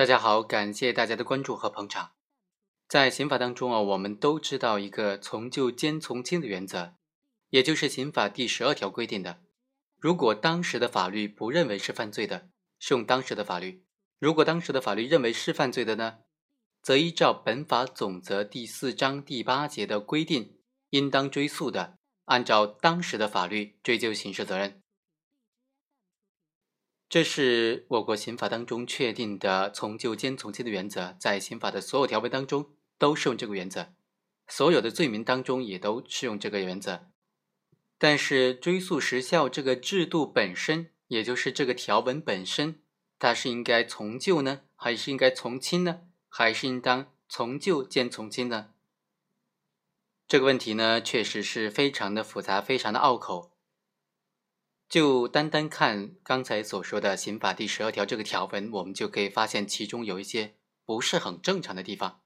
大家好，感谢大家的关注和捧场。在刑法当中啊，我们都知道一个从旧兼从轻的原则，也就是刑法第十二条规定的：如果当时的法律不认为是犯罪的，适用当时的法律；如果当时的法律认为是犯罪的呢，则依照本法总则第四章第八节的规定，应当追诉的，按照当时的法律追究刑事责任。这是我国刑法当中确定的从旧兼从轻的原则，在刑法的所有条文当中都适用这个原则，所有的罪名当中也都适用这个原则。但是追诉时效这个制度本身，也就是这个条文本身，它是应该从旧呢，还是应该从轻呢，还是应当从旧兼从轻呢？这个问题呢，确实是非常的复杂，非常的拗口。就单单看刚才所说的刑法第十二条这个条文，我们就可以发现其中有一些不是很正常的地方。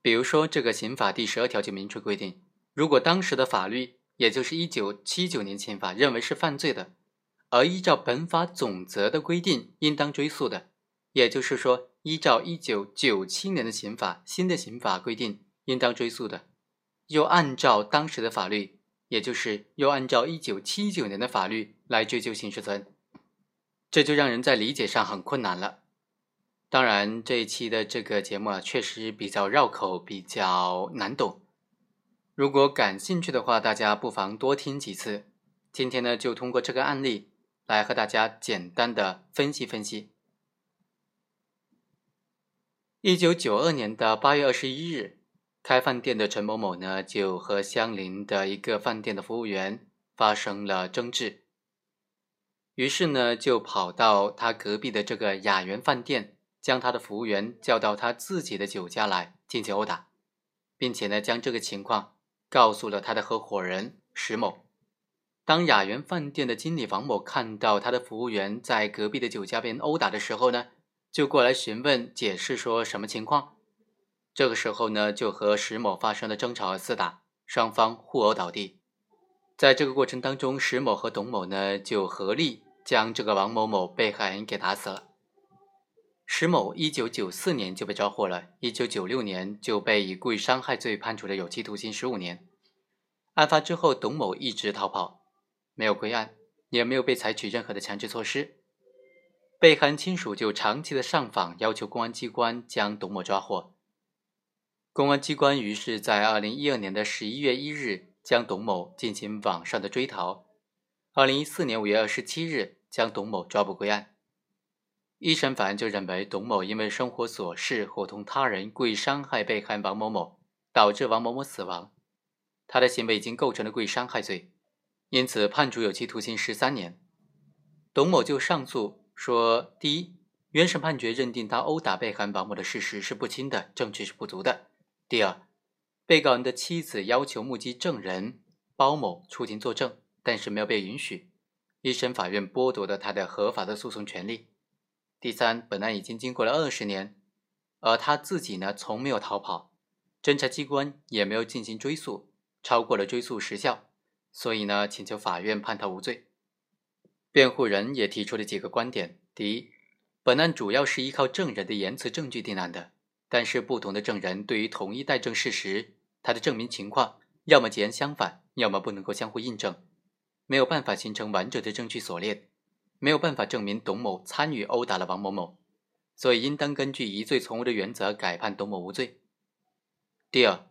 比如说，这个刑法第十二条就明确规定，如果当时的法律，也就是一九七九年刑法认为是犯罪的，而依照本法总则的规定应当追诉的，也就是说，依照一九九七年的刑法新的刑法规定应当追诉的，又按照当时的法律。也就是又按照一九七九年的法律来追究刑事责任，这就让人在理解上很困难了。当然，这一期的这个节目啊，确实比较绕口，比较难懂。如果感兴趣的话，大家不妨多听几次。今天呢，就通过这个案例来和大家简单的分析分析。一九九二年的八月二十一日。开饭店的陈某某呢，就和相邻的一个饭店的服务员发生了争执，于是呢，就跑到他隔壁的这个雅园饭店，将他的服务员叫到他自己的酒家来进行殴打，并且呢，将这个情况告诉了他的合伙人石某。当雅园饭店的经理王某看到他的服务员在隔壁的酒家被殴打的时候呢，就过来询问解释，说什么情况。这个时候呢，就和石某发生了争吵和厮打，双方互殴倒地。在这个过程当中，石某和董某呢就合力将这个王某某被害人给打死了。石某一九九四年就被抓获了，一九九六年就被以故意伤害罪判处了有期徒刑十五年。案发之后，董某一直逃跑，没有归案，也没有被采取任何的强制措施。被害人亲属就长期的上访，要求公安机关将董某抓获。公安机关于是在二零一二年的十一月一日将董某进行网上的追逃，二零一四年五月二十七日将董某抓捕归案。一审法院就认为，董某因为生活琐事伙同他人故意伤害被害人王某某，导致王某某死亡，他的行为已经构成了故意伤害罪，因此判处有期徒刑十三年。董某就上诉说：第一，原审判决认定他殴打被害人王某的事实是不清的，证据是不足的。第二，被告人的妻子要求目击证人包某出庭作证，但是没有被允许，一审法院剥夺了他的合法的诉讼权利。第三，本案已经经过了二十年，而他自己呢从没有逃跑，侦查机关也没有进行追诉，超过了追诉时效，所以呢请求法院判他无罪。辩护人也提出了几个观点：第一，本案主要是依靠证人的言辞证据定案的。但是不同的证人对于同一待证事实，他的证明情况要么截然相反，要么不能够相互印证，没有办法形成完整的证据锁链，没有办法证明董某参与殴打了王某某，所以应当根据疑罪从无的原则改判董某无罪。第二，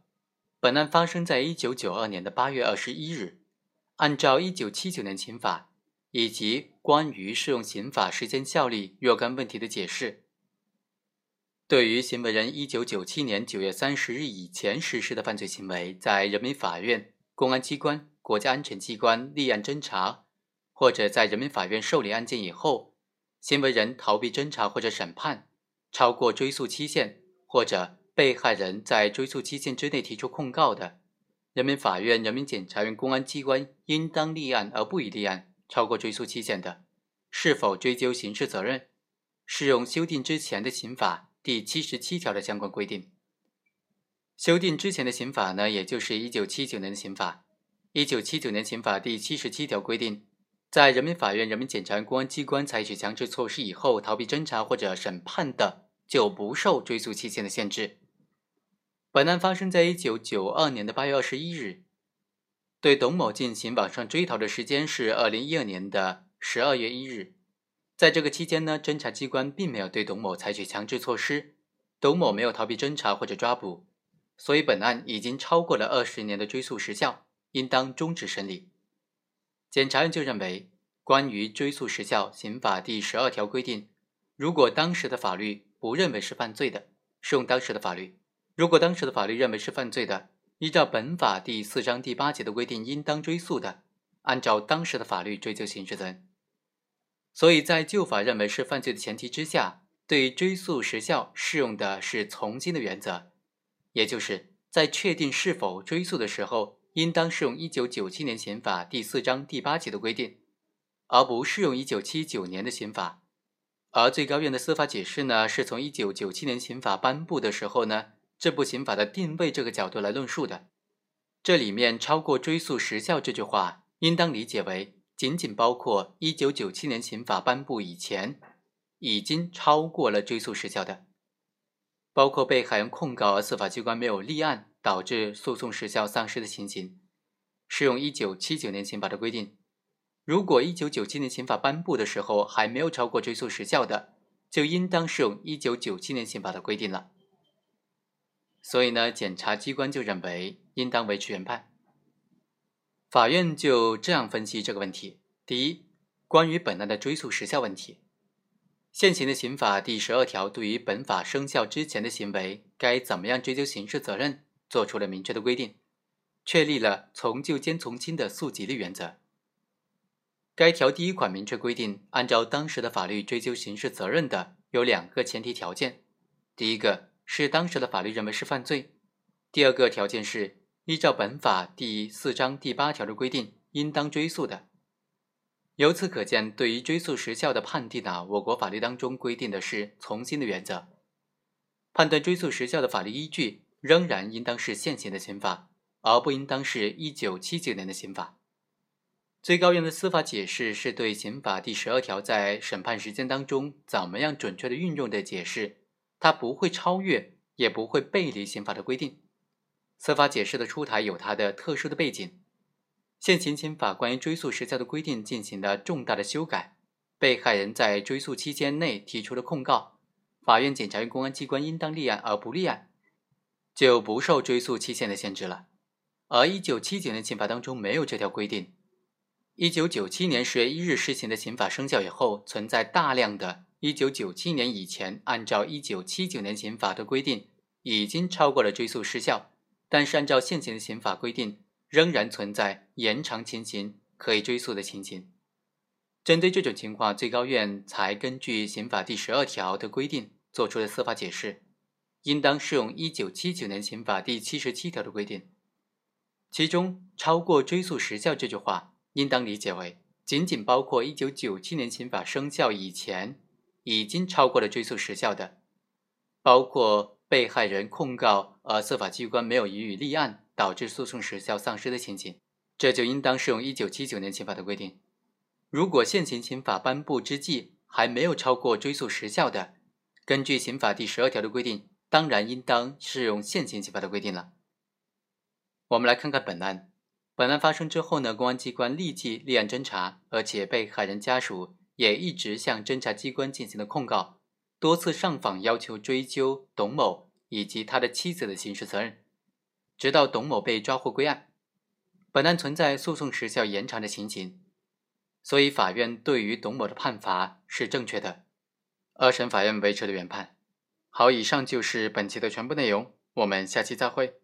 本案发生在一九九二年的八月二十一日，按照一九七九年刑法以及关于适用刑法时间效力若干问题的解释。对于行为人一九九七年九月三十日以前实施的犯罪行为，在人民法院、公安机关、国家安全机关立案侦查，或者在人民法院受理案件以后，行为人逃避侦查或者审判，超过追诉期限，或者被害人在追诉期限之内提出控告的，人民法院、人民检察院、公安机关应当立案而不予立案，超过追诉期限的，是否追究刑事责任，适用修订之前的刑法。第七十七条的相关规定，修订之前的刑法呢，也就是一九七九年的刑法。一九七九年刑法第七十七条规定，在人民法院、人民检察院、公安机关采取强制措施以后，逃避侦查或者审判的，就不受追诉期限的限制。本案发生在一九九二年的八月二十一日，对董某进行网上追逃的时间是二零一二年的十二月一日。在这个期间呢，侦查机关并没有对董某采取强制措施，董某没有逃避侦查或者抓捕，所以本案已经超过了二十年的追诉时效，应当终止审理。检察院就认为，关于追诉时效，刑法第十二条规定，如果当时的法律不认为是犯罪的，适用当时的法律；如果当时的法律认为是犯罪的，依照本法第四章第八节的规定，应当追诉的，按照当时的法律追究刑事责任。所以在旧法认为是犯罪的前提之下，对追诉时效适用的是从轻的原则，也就是在确定是否追诉的时候，应当适用一九九七年刑法第四章第八节的规定，而不适用一九七九年的刑法。而最高院的司法解释呢，是从一九九七年刑法颁布的时候呢，这部刑法的定位这个角度来论述的。这里面超过追诉时效这句话，应当理解为。仅仅包括一九九七年刑法颁布以前，已经超过了追诉时效的，包括被海洋控告而司法机关没有立案，导致诉讼时效丧失的情形，适用一九七九年刑法的规定。如果一九九七年刑法颁布的时候还没有超过追诉时效的，就应当适用一九九七年刑法的规定了。所以呢，检察机关就认为应当维持原判。法院就这样分析这个问题：第一，关于本案的追诉时效问题，现行的刑法第十二条对于本法生效之前的行为该怎么样追究刑事责任，作出了明确的规定，确立了从旧兼从轻的诉及的原则。该条第一款明确规定，按照当时的法律追究刑事责任的有两个前提条件：第一个是当时的法律认为是犯罪；第二个条件是。依照本法第四章第八条的规定，应当追诉的。由此可见，对于追诉时效的判定呢，我国法律当中规定的是从新的原则。判断追诉时效的法律依据，仍然应当是现行的刑法，而不应当是一九七九年的刑法。最高院的司法解释是对刑法第十二条在审判时间当中怎么样准确的运用的解释，它不会超越，也不会背离刑法的规定。司法解释的出台有它的特殊的背景。现行刑法关于追诉时效的规定进行了重大的修改，被害人在追诉期间内提出了控告，法院、检察院、公安机关应当立案，而不立案，就不受追诉期限的限制了。而一九七九年刑法当中没有这条规定。一九九七年十月一日施行的刑法生效以后，存在大量的一九九七年以前按照一九七九年刑法的规定已经超过了追诉时效。但是，按照现行的刑法规定，仍然存在延长情形可以追诉的情形。针对这种情况，最高院才根据刑法第十二条的规定作出了司法解释，应当适用一九七九年刑法第七十七条的规定。其中，超过追诉时效这句话，应当理解为仅仅包括一九九七年刑法生效以前已经超过了追诉时效的，包括。被害人控告而司法机关没有予以立案，导致诉讼时效丧失的情形，这就应当适用一九七九年刑法的规定。如果现行刑法颁布之际还没有超过追诉时效的，根据刑法第十二条的规定，当然应当适用现行刑法的规定了。我们来看看本案。本案发生之后呢，公安机关立即立案侦查，而且被害人家属也一直向侦查机关进行了控告。多次上访要求追究董某以及他的妻子的刑事责任，直到董某被抓获归案。本案存在诉讼时效延长的情形，所以法院对于董某的判罚是正确的。二审法院维持了原判。好，以上就是本期的全部内容，我们下期再会。